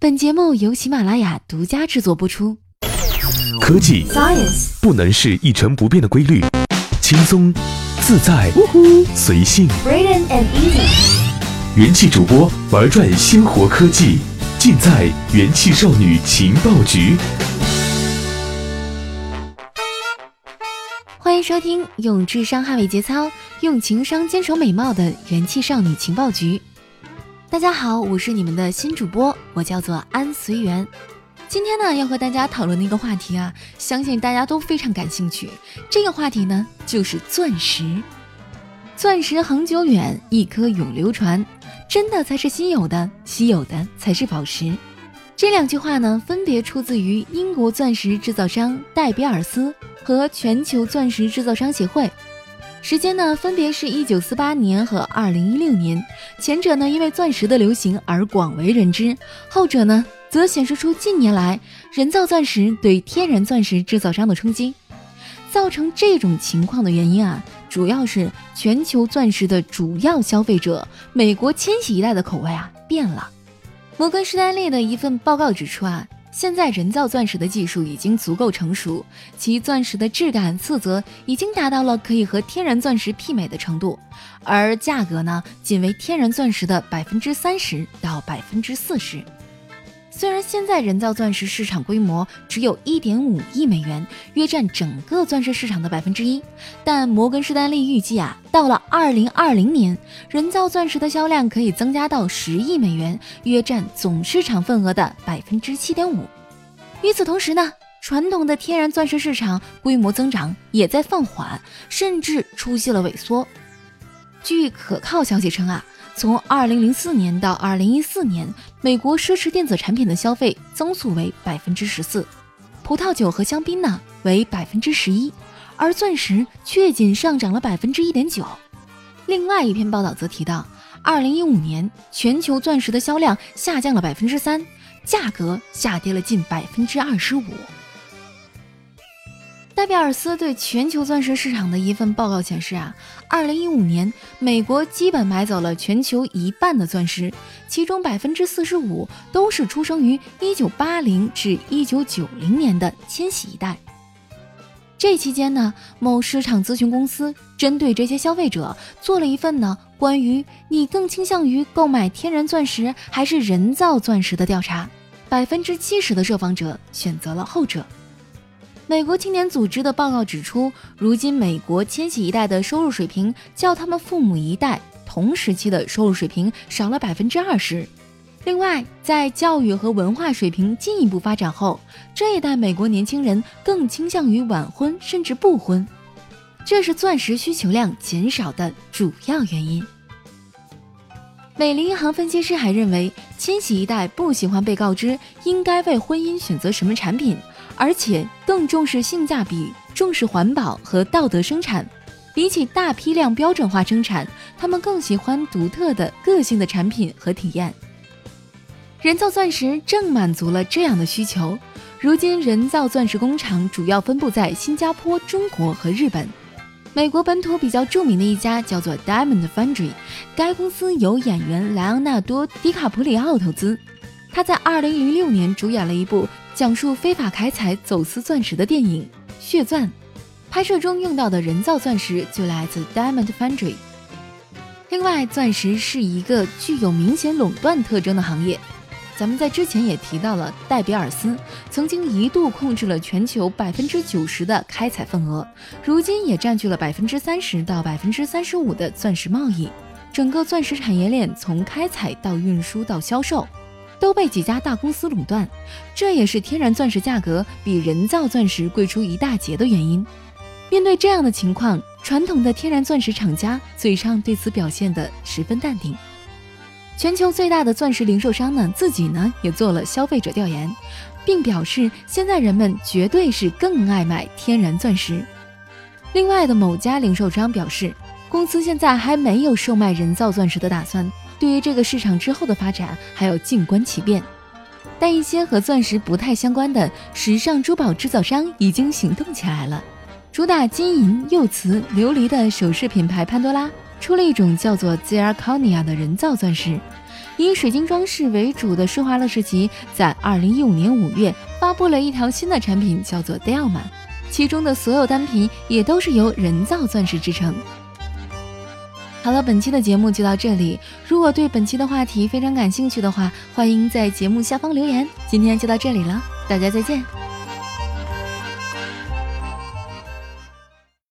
本节目由喜马拉雅独家制作播出。科技 Science 不能是一成不变的规律，轻松、自在、随性。And Easy，元气主播玩转鲜活科技，尽在元气少女情报局。欢迎收听用智商捍卫节操，用情商坚守美貌的元气少女情报局。大家好，我是你们的新主播，我叫做安随缘。今天呢，要和大家讨论的一个话题啊，相信大家都非常感兴趣。这个话题呢，就是钻石。钻石恒久远，一颗永流传。真的才是稀有的，稀有的才是宝石。这两句话呢，分别出自于英国钻石制造商戴比尔斯和全球钻石制造商协会。时间呢，分别是一九四八年和二零一六年。前者呢，因为钻石的流行而广为人知；后者呢，则显示出近年来人造钻石对天然钻石制造商的冲击。造成这种情况的原因啊，主要是全球钻石的主要消费者美国千禧一代的口味啊变了。摩根士丹利的一份报告指出啊，现在人造钻石的技术已经足够成熟，其钻石的质感、色泽已经达到了可以和天然钻石媲美的程度，而价格呢，仅为天然钻石的百分之三十到百分之四十。虽然现在人造钻石市场规模只有一点五亿美元，约占整个钻石市场的百分之一，但摩根士丹利预计啊，到了二零二零年，人造钻石的销量可以增加到十亿美元，约占总市场份额的百分之七点五。与此同时呢，传统的天然钻石市场规模增长也在放缓，甚至出现了萎缩。据可靠消息称啊。从二零零四年到二零一四年，美国奢侈电子产品的消费增速为百分之十四，葡萄酒和香槟呢为百分之十一，而钻石却仅上涨了百分之一点九。另外一篇报道则提到，二零一五年全球钻石的销量下降了百分之三，价格下跌了近百分之二十五。戴比尔斯对全球钻石市场的一份报告显示啊，二零一五年美国基本买走了全球一半的钻石，其中百分之四十五都是出生于一九八零至一九九零年的千禧一代。这期间呢，某市场咨询公司针对这些消费者做了一份呢关于你更倾向于购买天然钻石还是人造钻石的调查，百分之七十的受访者选择了后者。美国青年组织的报告指出，如今美国千禧一代的收入水平较他们父母一代同时期的收入水平少了百分之二十。另外，在教育和文化水平进一步发展后，这一代美国年轻人更倾向于晚婚甚至不婚，这是钻石需求量减少的主要原因。美林银行分析师还认为，千禧一代不喜欢被告知应该为婚姻选择什么产品。而且更重视性价比，重视环保和道德生产。比起大批量标准化生产，他们更喜欢独特的个性的产品和体验。人造钻石正满足了这样的需求。如今，人造钻石工厂主要分布在新加坡、中国和日本。美国本土比较著名的一家叫做 Diamond Foundry，该公司由演员莱昂纳多·迪卡普里奥投资。他在2006年主演了一部。讲述非法开采、走私钻石的电影《血钻》，拍摄中用到的人造钻石就来自 Diamond Foundry。另外，钻石是一个具有明显垄断特征的行业。咱们在之前也提到了，戴比尔斯曾经一度控制了全球百分之九十的开采份额，如今也占据了百分之三十到百分之三十五的钻石贸易。整个钻石产业链从开采到运输到销售。都被几家大公司垄断，这也是天然钻石价格比人造钻石贵出一大截的原因。面对这样的情况，传统的天然钻石厂家嘴上对此表现得十分淡定。全球最大的钻石零售商呢，自己呢也做了消费者调研，并表示现在人们绝对是更爱买天然钻石。另外的某家零售商表示，公司现在还没有售卖人造钻石的打算。对于这个市场之后的发展，还要静观其变。但一些和钻石不太相关的时尚珠宝制造商已经行动起来了。主打金银、釉瓷、琉璃的首饰品牌潘多拉出了一种叫做 Zirconia 的人造钻石。以水晶装饰为主的施华乐世奇，在二零一五年五月发布了一条新的产品，叫做 Diamond，其中的所有单品也都是由人造钻石制成。好了，本期的节目就到这里。如果对本期的话题非常感兴趣的话，欢迎在节目下方留言。今天就到这里了，大家再见。